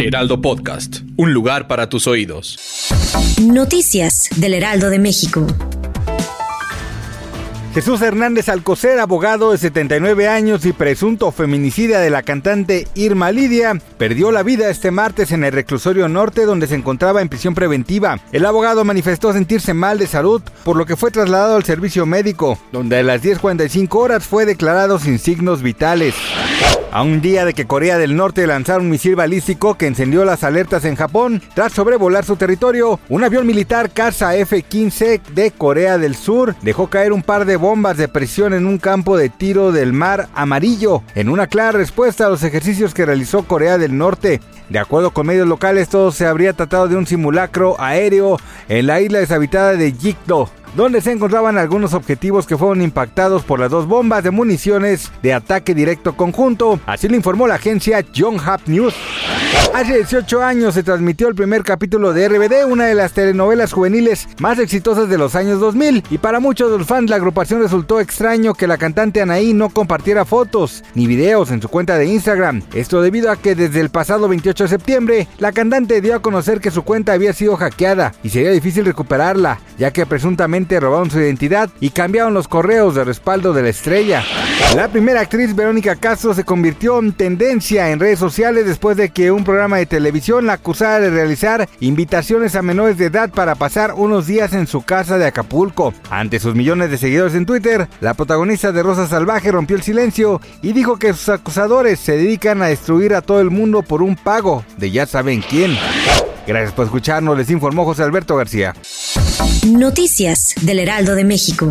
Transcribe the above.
Heraldo Podcast, un lugar para tus oídos. Noticias del Heraldo de México. Jesús Hernández Alcocer, abogado de 79 años y presunto feminicida de la cantante Irma Lidia, perdió la vida este martes en el reclusorio norte donde se encontraba en prisión preventiva. El abogado manifestó sentirse mal de salud, por lo que fue trasladado al servicio médico, donde a las 10.45 horas fue declarado sin signos vitales. A un día de que Corea del Norte lanzara un misil balístico que encendió las alertas en Japón, tras sobrevolar su territorio, un avión militar Casa F-15 de Corea del Sur dejó caer un par de bombas de presión en un campo de tiro del Mar Amarillo, en una clara respuesta a los ejercicios que realizó Corea del Norte. De acuerdo con medios locales, todo se habría tratado de un simulacro aéreo en la isla deshabitada de Jikdo, donde se encontraban algunos objetivos que fueron impactados por las dos bombas de municiones de ataque directo conjunto, así lo informó la agencia John Hap News. Hace 18 años se transmitió el primer capítulo de RBD, una de las telenovelas juveniles más exitosas de los años 2000, y para muchos de los fans la agrupación resultó extraño que la cantante Anaí no compartiera fotos ni videos en su cuenta de Instagram. Esto debido a que desde el pasado 28 de septiembre, la cantante dio a conocer que su cuenta había sido hackeada y sería difícil recuperarla, ya que presuntamente robaron su identidad y cambiaron los correos de respaldo de la estrella. La primera actriz Verónica Castro se convirtió en tendencia en redes sociales después de un programa de televisión la acusara de realizar invitaciones a menores de edad para pasar unos días en su casa de Acapulco. Ante sus millones de seguidores en Twitter, la protagonista de Rosa Salvaje rompió el silencio y dijo que sus acusadores se dedican a destruir a todo el mundo por un pago de ya saben quién. Gracias por escucharnos, les informó José Alberto García. Noticias del Heraldo de México.